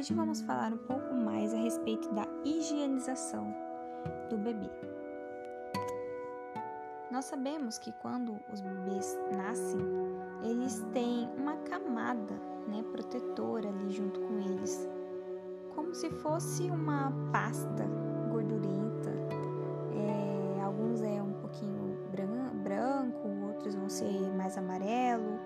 Hoje vamos falar um pouco mais a respeito da higienização do bebê. Nós sabemos que quando os bebês nascem, eles têm uma camada né, protetora ali junto com eles, como se fosse uma pasta gordurenta. É, alguns é um pouquinho branco, outros vão ser mais amarelo,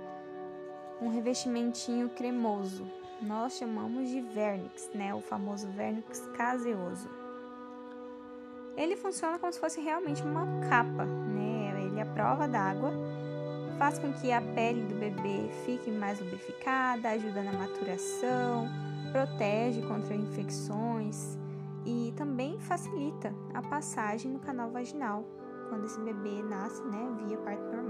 um revestimentinho cremoso. Nós chamamos de vernix, né, o famoso vernix caseoso. Ele funciona como se fosse realmente uma capa, né? Ele é prova d'água, faz com que a pele do bebê fique mais lubrificada, ajuda na maturação, protege contra infecções e também facilita a passagem no canal vaginal quando esse bebê nasce, né, via parto normal.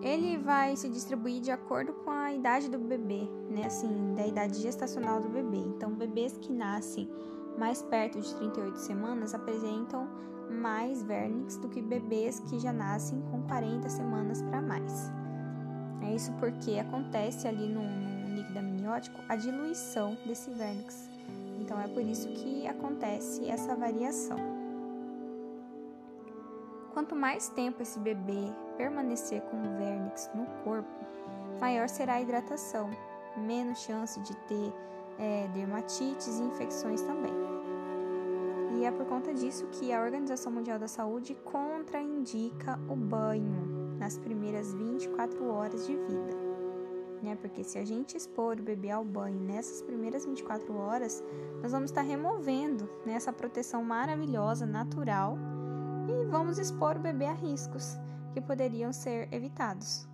Ele vai se distribuir de acordo com a idade do bebê, né, assim, da idade gestacional do bebê. Então, bebês que nascem mais perto de 38 semanas apresentam mais vernix do que bebês que já nascem com 40 semanas para mais. É isso porque acontece ali no, no líquido amniótico a diluição desse vernix. Então é por isso que acontece essa variação. Quanto mais tempo esse bebê permanecer com o vernix no corpo, maior será a hidratação, menos chance de ter é, dermatites e infecções também. E é por conta disso que a Organização Mundial da Saúde contraindica o banho nas primeiras 24 horas de vida. Né? Porque se a gente expor o bebê ao banho nessas primeiras 24 horas, nós vamos estar removendo né, essa proteção maravilhosa, natural, e vamos expor o bebê a riscos que poderiam ser evitados.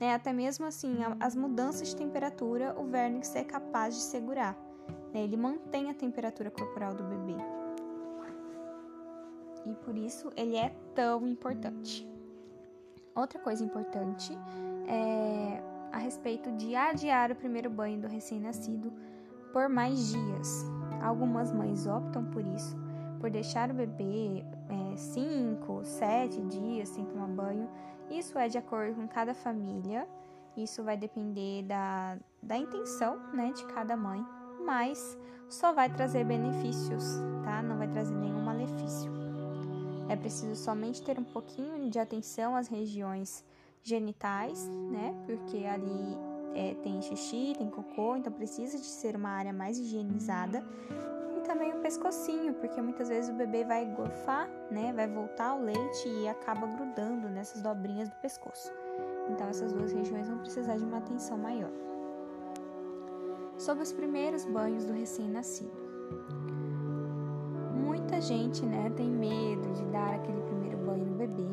Né? Até mesmo assim, as mudanças de temperatura, o vernix é capaz de segurar. Né? Ele mantém a temperatura corporal do bebê e por isso ele é tão importante. Outra coisa importante é a respeito de adiar o primeiro banho do recém-nascido por mais dias. Algumas mães optam por isso, por deixar o bebê 5, é, 7 dias sem tomar banho. Isso é de acordo com cada família, isso vai depender da, da intenção né, de cada mãe, mas só vai trazer benefícios, tá? Não vai trazer nenhum malefício. É preciso somente ter um pouquinho de atenção às regiões genitais, né? Porque ali é, tem xixi, tem cocô, então precisa de ser uma área mais higienizada. Também o pescocinho, porque muitas vezes o bebê vai gorfar, né? Vai voltar o leite e acaba grudando nessas dobrinhas do pescoço. Então essas duas regiões vão precisar de uma atenção maior. Sobre os primeiros banhos do recém-nascido muita gente, né, tem medo de dar aquele primeiro banho no bebê,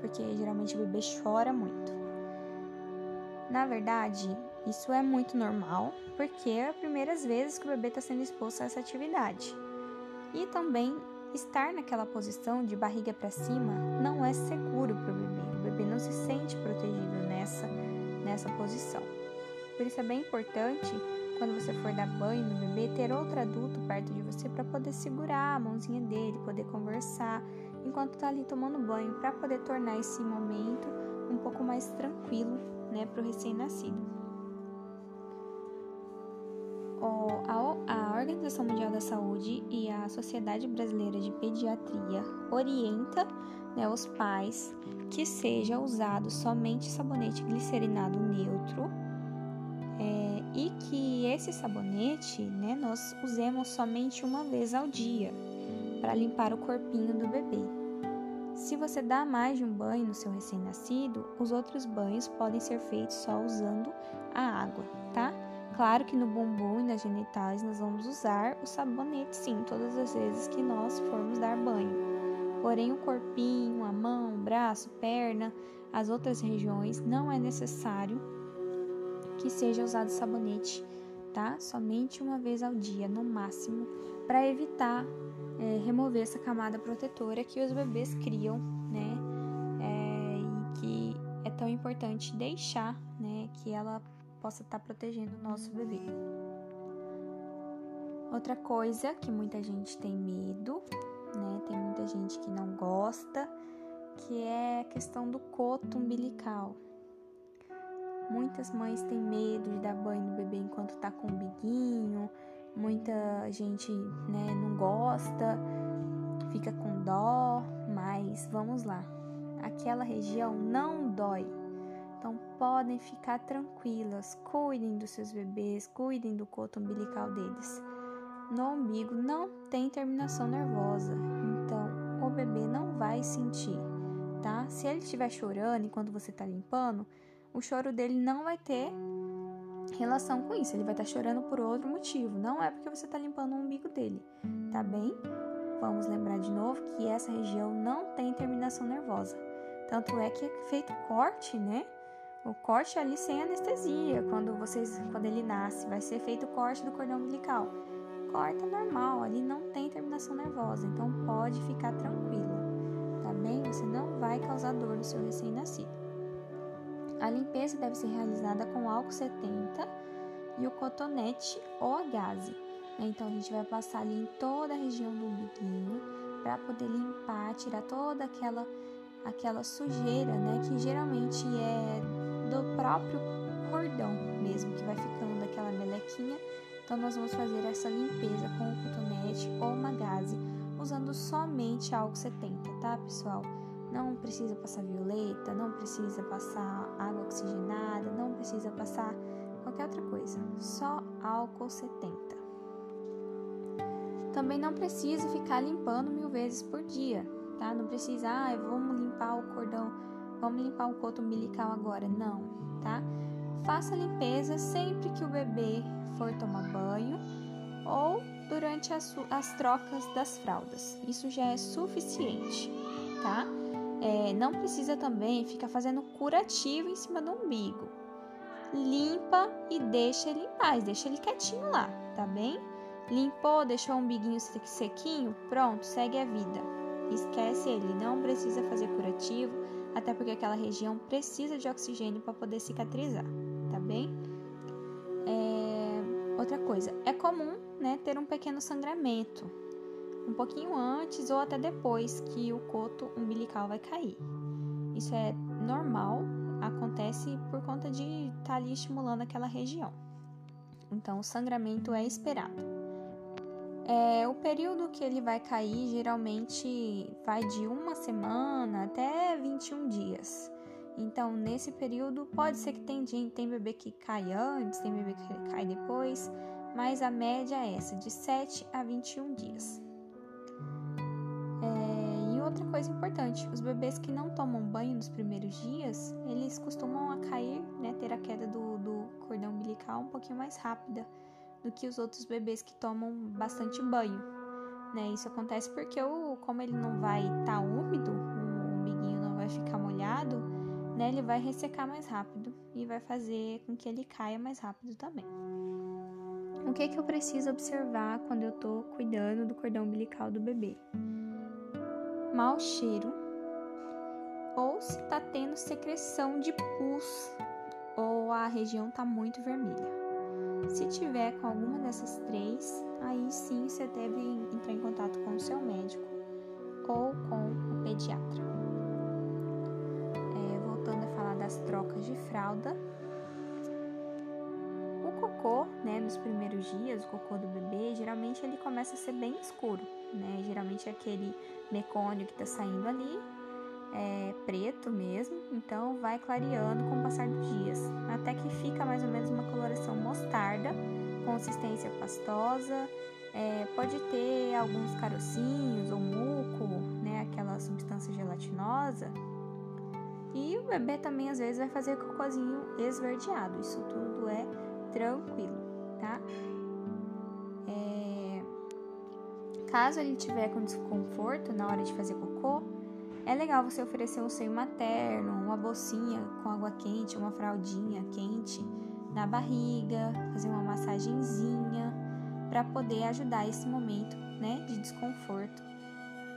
porque geralmente o bebê chora muito. Na verdade, isso é muito normal, porque é as primeiras vezes que o bebê está sendo exposto a essa atividade. E também estar naquela posição de barriga para cima não é seguro para o bebê. O bebê não se sente protegido nessa, nessa posição. Por isso é bem importante quando você for dar banho no bebê, ter outro adulto perto de você para poder segurar a mãozinha dele, poder conversar enquanto está ali tomando banho, para poder tornar esse momento um pouco mais tranquilo, né, para o recém-nascido. Organização Mundial da Saúde e a Sociedade Brasileira de Pediatria orienta né, os pais que seja usado somente sabonete glicerinado neutro é, e que esse sabonete né, nós usemos somente uma vez ao dia para limpar o corpinho do bebê. Se você dá mais de um banho no seu recém-nascido, os outros banhos podem ser feitos só usando a água, tá? Claro que no bumbum e nas genitais nós vamos usar o sabonete sim, todas as vezes que nós formos dar banho. Porém, o corpinho, a mão, o braço, perna, as outras regiões não é necessário que seja usado sabonete, tá? Somente uma vez ao dia, no máximo, para evitar é, remover essa camada protetora que os bebês criam, né? É, e que é tão importante deixar, né? Que ela possa estar protegendo o nosso bebê. Outra coisa que muita gente tem medo, né? Tem muita gente que não gosta, que é a questão do coto umbilical. Muitas mães têm medo de dar banho no bebê enquanto tá com o biguinho, muita gente né, não gosta, fica com dó, mas vamos lá. Aquela região não dói. Então podem ficar tranquilas, cuidem dos seus bebês, cuidem do coto umbilical deles. No umbigo não tem terminação nervosa, então o bebê não vai sentir, tá? Se ele estiver chorando enquanto você está limpando, o choro dele não vai ter relação com isso. Ele vai estar tá chorando por outro motivo. Não é porque você está limpando o umbigo dele, tá bem? Vamos lembrar de novo que essa região não tem terminação nervosa. Tanto é que é feito corte, né? O corte ali sem anestesia. Quando vocês, quando ele nasce, vai ser feito o corte do cordão umbilical. Corta normal, ali não tem terminação nervosa, então pode ficar tranquilo, tá bem? Você não vai causar dor no seu recém-nascido. A limpeza deve ser realizada com álcool 70 e o cotonete ou a gaze. Né? Então a gente vai passar ali em toda a região do umbiguinho para poder limpar, tirar toda aquela aquela sujeira, né, que geralmente é do próprio cordão mesmo, que vai ficando aquela melequinha. Então nós vamos fazer essa limpeza com o cotonete ou uma gaze, usando somente álcool 70, tá, pessoal? Não precisa passar violeta, não precisa passar água oxigenada, não precisa passar qualquer outra coisa, só álcool 70. Também não precisa ficar limpando mil vezes por dia, tá? Não precisa, ah, vamos limpar o cordão, vamos limpar o coto umbilical agora, não, tá? Faça a limpeza sempre que o bebê for tomar banho ou durante as, as trocas das fraldas. Isso já é suficiente, tá? É, não precisa também ficar fazendo curativo em cima do umbigo. Limpa e deixa ele em paz, deixa ele quietinho lá, tá bem? Limpou, deixou o umbiguinho sequinho, pronto, segue a vida. Esquece ele, não precisa fazer curativo, até porque aquela região precisa de oxigênio para poder cicatrizar, tá bem? É... Outra coisa, é comum né, ter um pequeno sangramento, um pouquinho antes ou até depois que o coto umbilical vai cair. Isso é normal, acontece por conta de estar tá ali estimulando aquela região. Então, o sangramento é esperado. É, o período que ele vai cair geralmente vai de uma semana até 21 dias. Então, nesse período, pode ser que tem, tem bebê que cai antes, tem bebê que cai depois, mas a média é essa, de 7 a 21 dias. É, e outra coisa importante, os bebês que não tomam banho nos primeiros dias, eles costumam a cair, né, ter a queda do, do cordão umbilical um pouquinho mais rápida do que os outros bebês que tomam bastante banho. Né? Isso acontece porque o, como ele não vai estar tá úmido, o umbiguinho não vai ficar molhado, né, ele vai ressecar mais rápido e vai fazer com que ele caia mais rápido também. O que, que eu preciso observar quando eu estou cuidando do cordão umbilical do bebê? mau cheiro ou se está tendo secreção de pus ou a região está muito vermelha. Se tiver com alguma dessas três, aí sim você deve entrar em contato com o seu médico ou com o pediatra. É, voltando a falar das trocas de fralda, o cocô, né, nos primeiros dias, o cocô do bebê, geralmente ele começa a ser bem escuro, né? Geralmente é aquele mecônio que está saindo ali é preto mesmo, então vai clareando com o passar dos dias, até que fica mais ou menos uma coloração mostarda, consistência pastosa, é, pode ter alguns carocinhos ou muco, né, aquela substância gelatinosa. E o bebê também às vezes vai fazer cocôzinho esverdeado, isso tudo é tranquilo, tá? Caso ele tiver com desconforto na hora de fazer cocô, é legal você oferecer um seio materno, uma bolsinha com água quente, uma fraldinha quente na barriga, fazer uma massagenzinha para poder ajudar esse momento, né, de desconforto,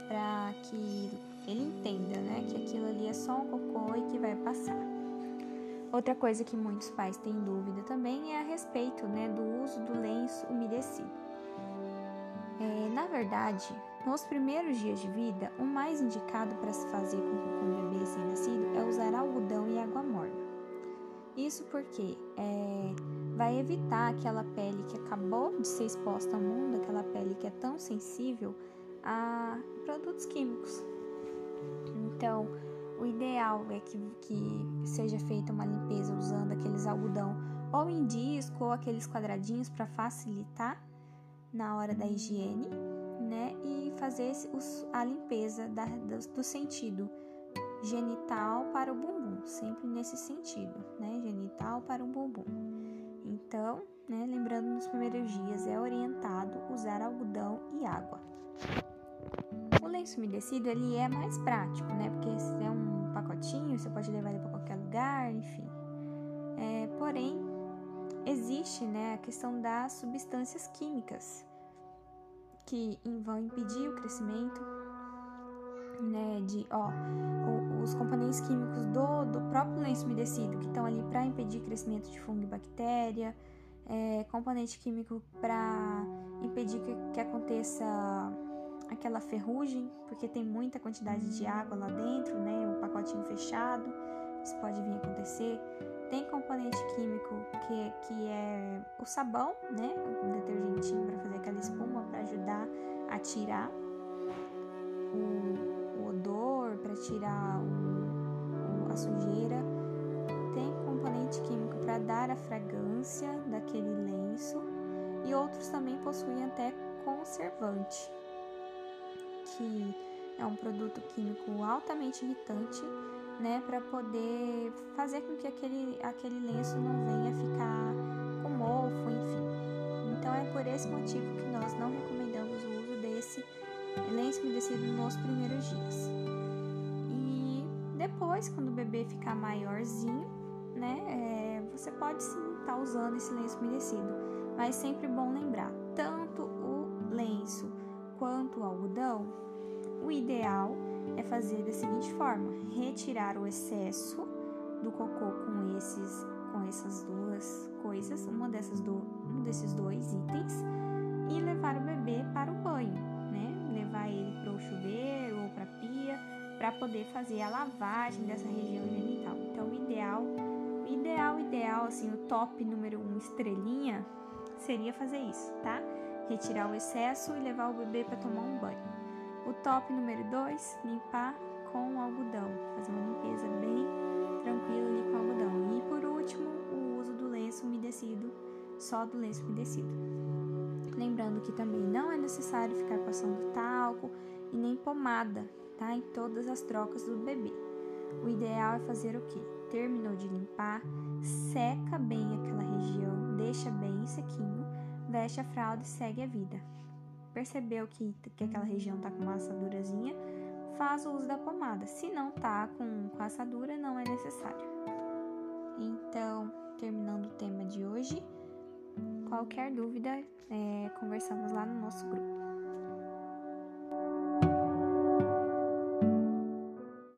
para que ele entenda, né, que aquilo ali é só um cocô e que vai passar. Outra coisa que muitos pais têm dúvida também é a respeito, né, do uso do lenço umedecido. É, na verdade, nos primeiros dias de vida, o mais indicado para se fazer com, o bebê recém-nascido é usar algodão e água morna. Isso porque é, vai evitar aquela pele que acabou de ser exposta ao mundo, aquela pele que é tão sensível a produtos químicos. Então, o ideal é que, que seja feita uma limpeza usando aqueles algodão ou em disco ou aqueles quadradinhos para facilitar na hora da higiene, né? E fazer a limpeza da, do, do sentido genital para o bumbum, sempre nesse sentido, né? Genital para o bumbum. Então, né, lembrando nos primeiros dias é orientado usar algodão e água. O lenço umedecido ele é mais prático, né? Porque é um pacotinho, você pode levar ele para qualquer lugar, enfim. É, porém, existe, né, a questão das substâncias químicas que vão impedir o crescimento, né, de, ó, os componentes químicos do, do próprio lenço umedecido que estão ali para impedir crescimento de fungo e bactéria, é, componente químico para impedir que, que aconteça aquela ferrugem, porque tem muita quantidade de água lá dentro, né? O pacotinho fechado, isso pode vir a acontecer. Tem componente químico que, que é o sabão, né? O detergentinho para fazer aquela espuma ajudar a tirar o, o odor, para tirar o, o, a sujeira. Tem componente químico para dar a fragrância daquele lenço e outros também possuem até conservante que é um produto químico altamente irritante, né, para poder fazer com que aquele, aquele lenço não venha ficar é por esse motivo que nós não recomendamos o uso desse lenço umedecido nos primeiros dias. E depois, quando o bebê ficar maiorzinho, né, é, você pode sim estar tá usando esse lenço umedecido, mas sempre bom lembrar, tanto o lenço quanto o algodão, o ideal é fazer da seguinte forma: retirar o excesso do cocô com esses com essas duas coisas, uma dessas do, um desses dois itens e levar o bebê para o banho, né? Levar ele para o chuveiro ou para a pia para poder fazer a lavagem dessa região genital. Então, o ideal, o ideal, ideal, assim, o top número um estrelinha seria fazer isso, tá? Retirar o excesso e levar o bebê para tomar um banho. O top número 2, limpar com algodão. Fazer uma limpeza bem tranquila ali com algodão. E por último, lenço umedecido, só do lenço umedecido. Lembrando que também não é necessário ficar passando talco e nem pomada, tá? Em todas as trocas do bebê. O ideal é fazer o que? Terminou de limpar, seca bem aquela região, deixa bem sequinho, veste a fralda e segue a vida percebeu que, que aquela região tá com uma assadurazinha, faz o uso da pomada. Se não tá com, com assadura, não é necessário. Então, terminando o tema de hoje, qualquer dúvida, é, conversamos lá no nosso grupo.